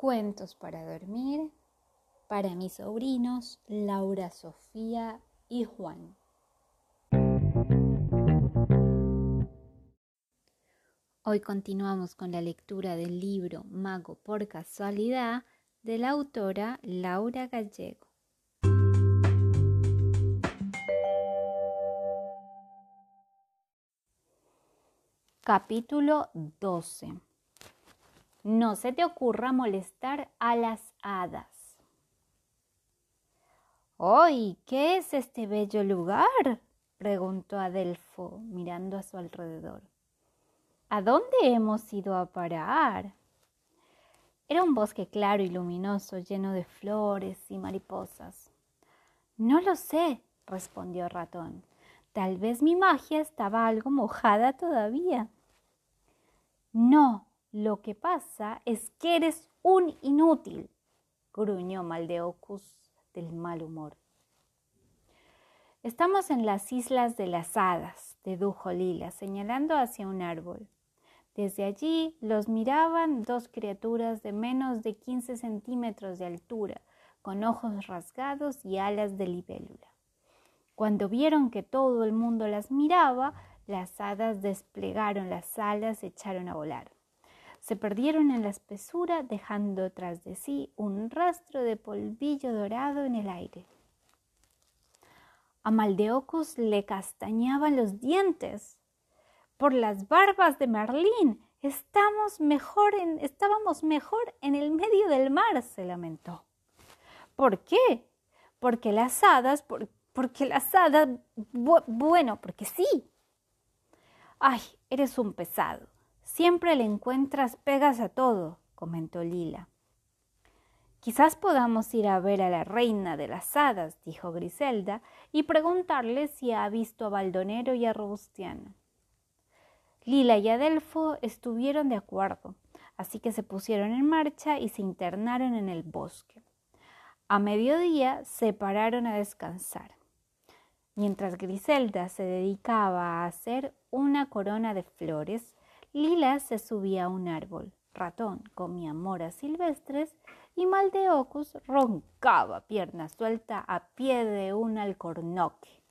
Cuentos para dormir para mis sobrinos Laura, Sofía y Juan. Hoy continuamos con la lectura del libro Mago por casualidad de la autora Laura Gallego. Capítulo 12 no se te ocurra molestar a las hadas. ¡Ay! ¿Qué es este bello lugar? preguntó Adelfo, mirando a su alrededor. ¿A dónde hemos ido a parar? Era un bosque claro y luminoso, lleno de flores y mariposas. No lo sé, respondió Ratón. Tal vez mi magia estaba algo mojada todavía. No, lo que pasa es que eres un inútil, gruñó Maldeocus del mal humor. Estamos en las islas de las hadas, dedujo Lila, señalando hacia un árbol. Desde allí los miraban dos criaturas de menos de 15 centímetros de altura, con ojos rasgados y alas de libélula. Cuando vieron que todo el mundo las miraba, las hadas desplegaron las alas y echaron a volar se perdieron en la espesura dejando tras de sí un rastro de polvillo dorado en el aire. A Maldeocus le castañaban los dientes. Por las barbas de Merlín, estamos mejor en, estábamos mejor en el medio del mar, se lamentó. ¿Por qué? Porque las hadas, porque las hadas, bueno, porque sí. Ay, eres un pesado. Siempre le encuentras pegas a todo, comentó Lila. Quizás podamos ir a ver a la reina de las hadas, dijo Griselda, y preguntarle si ha visto a Baldonero y a Robustiano. Lila y Adelfo estuvieron de acuerdo, así que se pusieron en marcha y se internaron en el bosque. A mediodía se pararon a descansar. Mientras Griselda se dedicaba a hacer una corona de flores, Lila se subía a un árbol, Ratón comía moras silvestres y Maldeocus roncaba pierna suelta a pie de un alcornoque.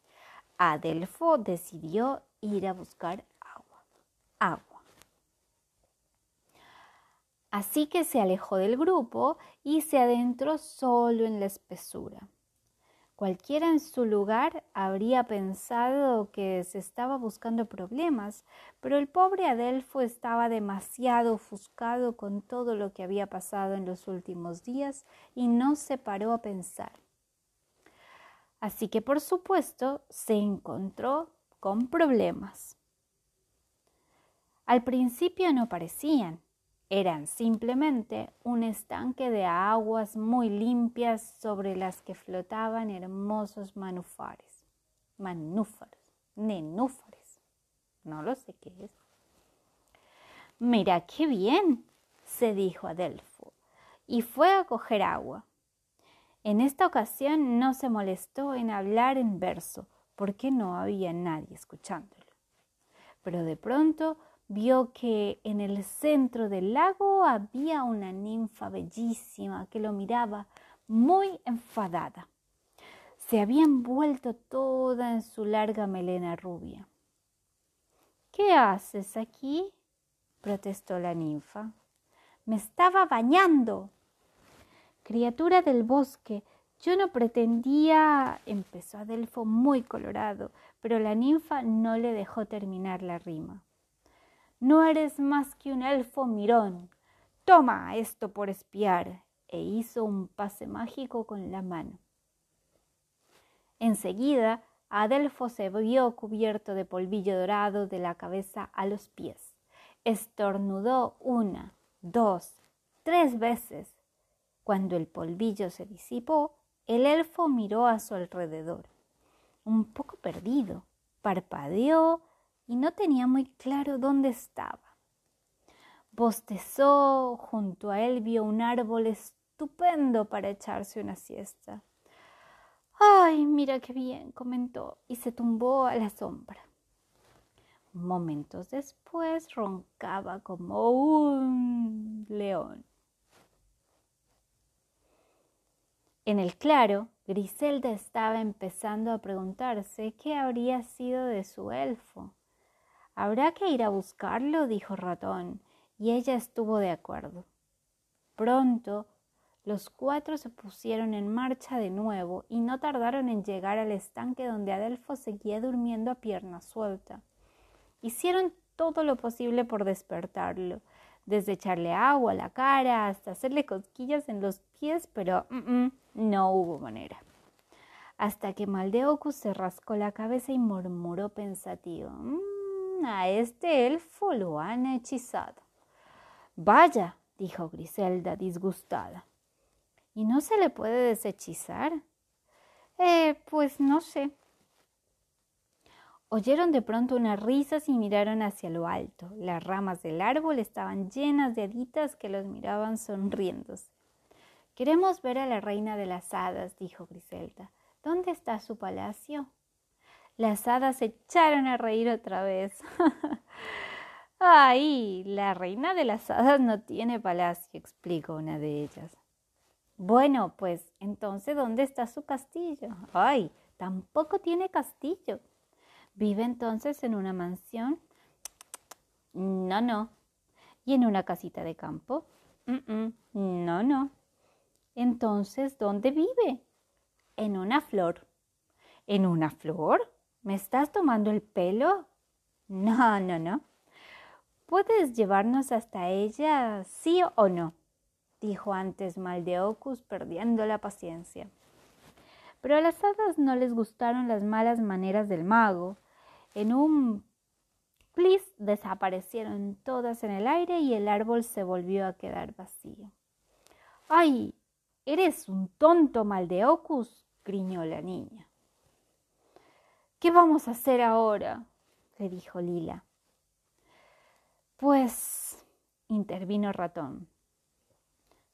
Adelfo decidió ir a buscar agua. Agua. Así que se alejó del grupo y se adentró solo en la espesura. Cualquiera en su lugar habría pensado que se estaba buscando problemas, pero el pobre Adelfo estaba demasiado ofuscado con todo lo que había pasado en los últimos días y no se paró a pensar. Así que por supuesto se encontró con problemas. Al principio no parecían, eran simplemente un estanque de aguas muy limpias sobre las que flotaban hermosos manufares, manúfares, nenúfares, no lo sé qué es. Mira qué bien, se dijo Adelfo, y fue a coger agua. En esta ocasión no se molestó en hablar en verso, porque no había nadie escuchándolo. Pero de pronto vio que en el centro del lago había una ninfa bellísima que lo miraba muy enfadada. Se había envuelto toda en su larga melena rubia. ¿Qué haces aquí? protestó la ninfa. Me estaba bañando. Criatura del bosque, yo no pretendía. empezó Adelfo muy colorado, pero la ninfa no le dejó terminar la rima. No eres más que un elfo mirón. Toma esto por espiar. E hizo un pase mágico con la mano. Enseguida, Adelfo se vio cubierto de polvillo dorado de la cabeza a los pies. Estornudó una, dos, tres veces. Cuando el polvillo se disipó, el elfo miró a su alrededor. Un poco perdido, parpadeó y no tenía muy claro dónde estaba. Bostezó, junto a él vio un árbol estupendo para echarse una siesta. Ay, mira qué bien, comentó, y se tumbó a la sombra. Momentos después roncaba como un león. En el claro, Griselda estaba empezando a preguntarse qué habría sido de su elfo. Habrá que ir a buscarlo, dijo Ratón, y ella estuvo de acuerdo. Pronto los cuatro se pusieron en marcha de nuevo y no tardaron en llegar al estanque donde Adelfo seguía durmiendo a pierna suelta. Hicieron todo lo posible por despertarlo, desde echarle agua a la cara hasta hacerle cosquillas en los pies, pero no hubo manera. Hasta que Maldeocus se rascó la cabeza y murmuró pensativo: mm, A este elfo lo han hechizado. Vaya, dijo Griselda disgustada. ¿Y no se le puede deshechizar? Eh, pues no sé. Oyeron de pronto unas risas y miraron hacia lo alto. Las ramas del árbol estaban llenas de haditas que los miraban sonriéndose. Queremos ver a la reina de las hadas, dijo Griselda. ¿Dónde está su palacio? Las hadas se echaron a reír otra vez. Ay, la reina de las hadas no tiene palacio, explicó una de ellas. Bueno, pues entonces, ¿dónde está su castillo? Ay, tampoco tiene castillo. ¿Vive entonces en una mansión? No, no. ¿Y en una casita de campo? No, no. Entonces, ¿dónde vive? En una flor. ¿En una flor? ¿Me estás tomando el pelo? No, no, no. ¿Puedes llevarnos hasta ella, sí o no? dijo antes Maldeocus, perdiendo la paciencia. Pero a las hadas no les gustaron las malas maneras del mago. En un plis desaparecieron todas en el aire y el árbol se volvió a quedar vacío. ¡Ay! Eres un tonto, Maldeocus, griñó la niña. ¿Qué vamos a hacer ahora? le dijo Lila. Pues, intervino Ratón,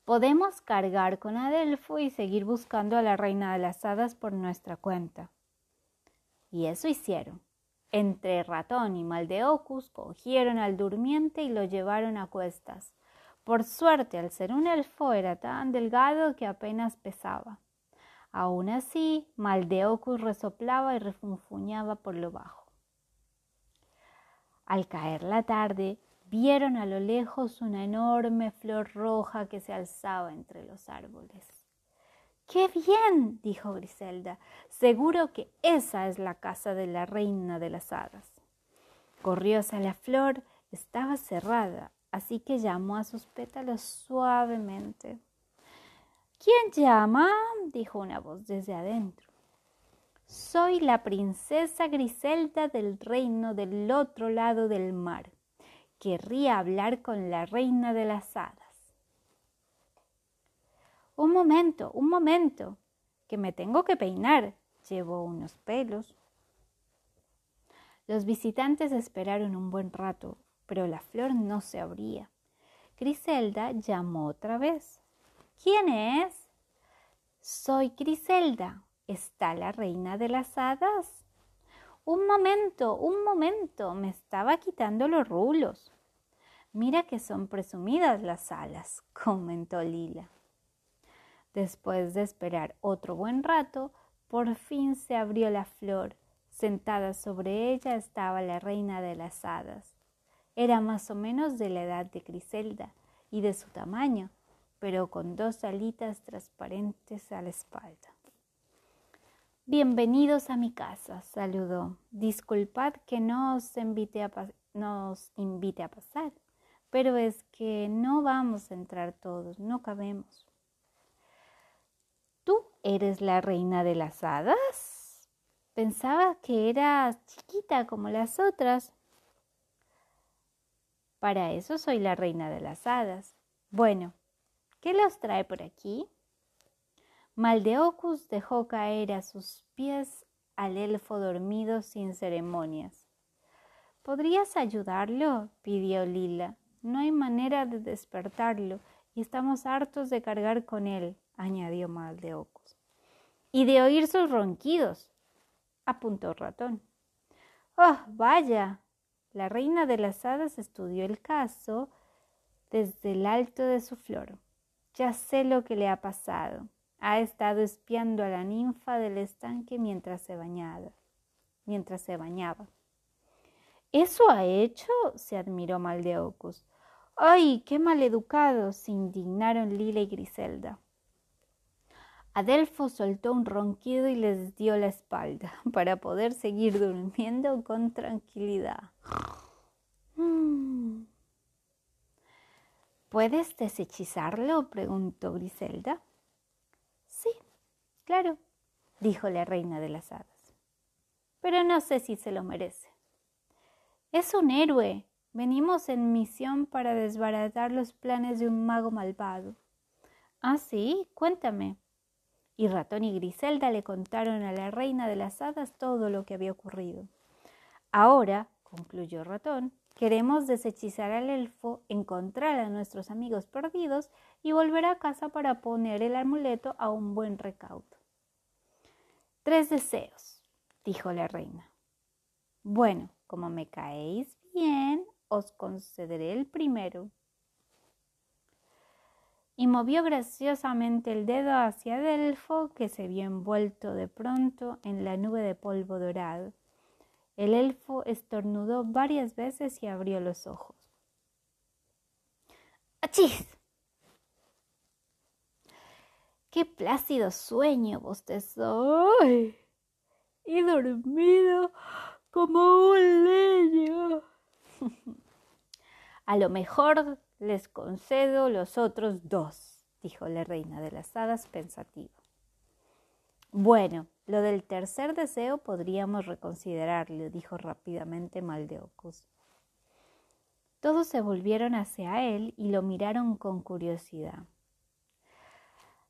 podemos cargar con Adelfo y seguir buscando a la reina de las hadas por nuestra cuenta. Y eso hicieron. Entre Ratón y Maldeocus cogieron al durmiente y lo llevaron a cuestas. Por suerte, al ser un elfo, era tan delgado que apenas pesaba. Aún así, Maldeocus resoplaba y refunfuñaba por lo bajo. Al caer la tarde, vieron a lo lejos una enorme flor roja que se alzaba entre los árboles. ¡Qué bien! dijo Griselda. Seguro que esa es la casa de la reina de las hadas. Corrió hacia la flor, estaba cerrada, así que llamó a sus pétalos suavemente. ¿Quién llama? dijo una voz desde adentro. Soy la princesa Griselda del reino del otro lado del mar querría hablar con la reina de las hadas. Un momento, un momento, que me tengo que peinar. Llevo unos pelos. Los visitantes esperaron un buen rato, pero la flor no se abría. Griselda llamó otra vez. ¿Quién es? Soy Griselda. ¿Está la reina de las hadas? Un momento, un momento, me estaba quitando los rulos. Mira que son presumidas las alas, comentó Lila. Después de esperar otro buen rato, por fin se abrió la flor. Sentada sobre ella estaba la reina de las hadas. Era más o menos de la edad de Griselda y de su tamaño, pero con dos alitas transparentes a la espalda. Bienvenidos a mi casa, saludó. Disculpad que no os invite a, nos invite a pasar, pero es que no vamos a entrar todos, no cabemos. ¿Tú eres la reina de las hadas? Pensaba que eras chiquita como las otras. Para eso soy la reina de las hadas. Bueno, ¿qué los trae por aquí? Maldeocus dejó caer a sus pies al elfo dormido sin ceremonias. ¿Podrías ayudarlo? pidió Lila. No hay manera de despertarlo y estamos hartos de cargar con él, añadió Maldeocus. Y de oír sus ronquidos, apuntó Ratón. Oh, vaya. La reina de las hadas estudió el caso desde el alto de su flor. Ya sé lo que le ha pasado. Ha estado espiando a la ninfa del estanque mientras se bañaba. Mientras se bañaba. ¿Eso ha hecho? se admiró Maldeocus. ¡Ay, qué maleducado! se indignaron Lila y Griselda. Adelfo soltó un ronquido y les dio la espalda para poder seguir durmiendo con tranquilidad. Mm. ¿Puedes deshechizarlo? preguntó Griselda. Sí, claro, dijo la reina de las hadas. Pero no sé si se lo merece. Es un héroe. Venimos en misión para desbaratar los planes de un mago malvado. Ah, sí, cuéntame. Y Ratón y Griselda le contaron a la reina de las hadas todo lo que había ocurrido. Ahora, concluyó Ratón, queremos deshechizar al elfo, encontrar a nuestros amigos perdidos y volver a casa para poner el amuleto a un buen recaudo. Tres deseos, dijo la reina. Bueno, como me caéis bien, os concederé el primero y movió graciosamente el dedo hacia Delfo, que se vio envuelto de pronto en la nube de polvo dorado. El elfo estornudó varias veces y abrió los ojos. ¡Achis! ¡Qué plácido sueño bostezó! Y dormido como un leño. A lo mejor les concedo los otros dos, dijo la reina de las hadas pensativa. Bueno, lo del tercer deseo podríamos reconsiderarlo, dijo rápidamente Maldeocus. Todos se volvieron hacia él y lo miraron con curiosidad.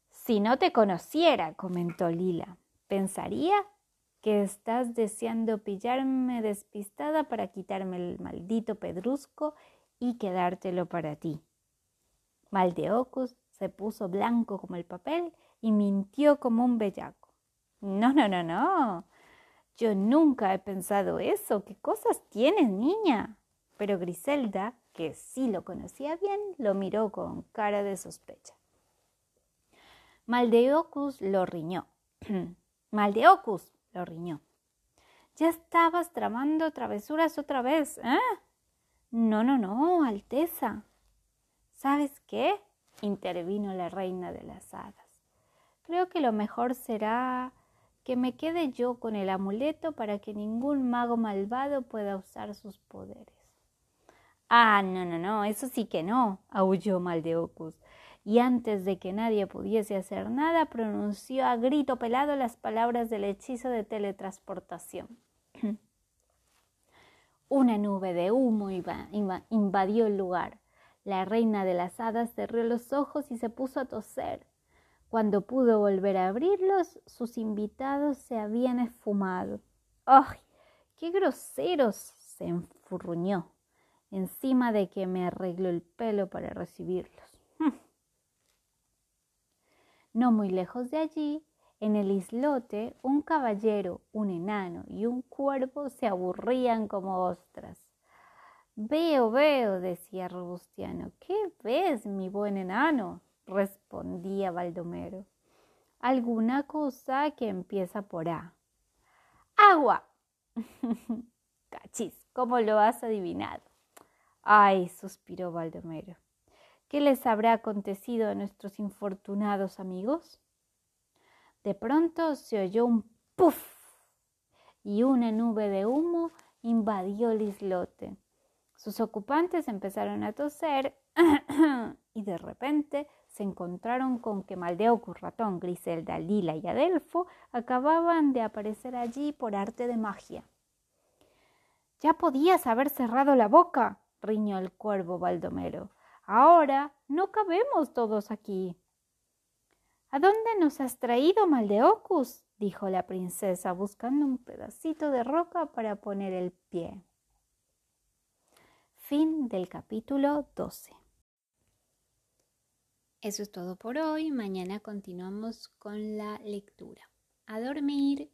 Si no te conociera, comentó Lila, pensaría que estás deseando pillarme despistada para quitarme el maldito pedrusco y quedártelo para ti. Maldeocus se puso blanco como el papel y mintió como un bellaco. No, no, no, no. Yo nunca he pensado eso. ¿Qué cosas tienes, niña? Pero Griselda, que sí lo conocía bien, lo miró con cara de sospecha. Maldeocus lo riñó. Maldeocus lo riñó. Ya estabas tramando travesuras otra vez, ¿eh? No, no, no, Alteza. ¿Sabes qué? intervino la reina de las hadas. Creo que lo mejor será que me quede yo con el amuleto para que ningún mago malvado pueda usar sus poderes. Ah, no, no, no, eso sí que no, aulló Maldeocus, y antes de que nadie pudiese hacer nada, pronunció a grito pelado las palabras del hechizo de teletransportación. Una nube de humo invadió el lugar. La reina de las hadas cerró los ojos y se puso a toser. Cuando pudo volver a abrirlos, sus invitados se habían esfumado. ¡Ay! ¡Qué groseros! se enfurruñó, encima de que me arregló el pelo para recibirlos. No muy lejos de allí, en el islote, un caballero, un enano y un cuervo se aburrían como ostras. Veo, veo, decía Robustiano. ¿Qué ves, mi buen enano? Respondía Baldomero. Alguna cosa que empieza por A. ¡Agua! Cachis, ¿cómo lo has adivinado? Ay, suspiró Baldomero. ¿Qué les habrá acontecido a nuestros infortunados amigos? De pronto se oyó un puff y una nube de humo invadió el islote. Sus ocupantes empezaron a toser y de repente se encontraron con que Maldeocus, Ratón, Griselda, Lila y Adelfo acababan de aparecer allí por arte de magia. Ya podías haber cerrado la boca, riñó el cuervo Baldomero. Ahora no cabemos todos aquí. ¿A dónde nos has traído, Maldeocus? dijo la princesa, buscando un pedacito de roca para poner el pie. Fin del capítulo 12. Eso es todo por hoy. Mañana continuamos con la lectura. A dormir.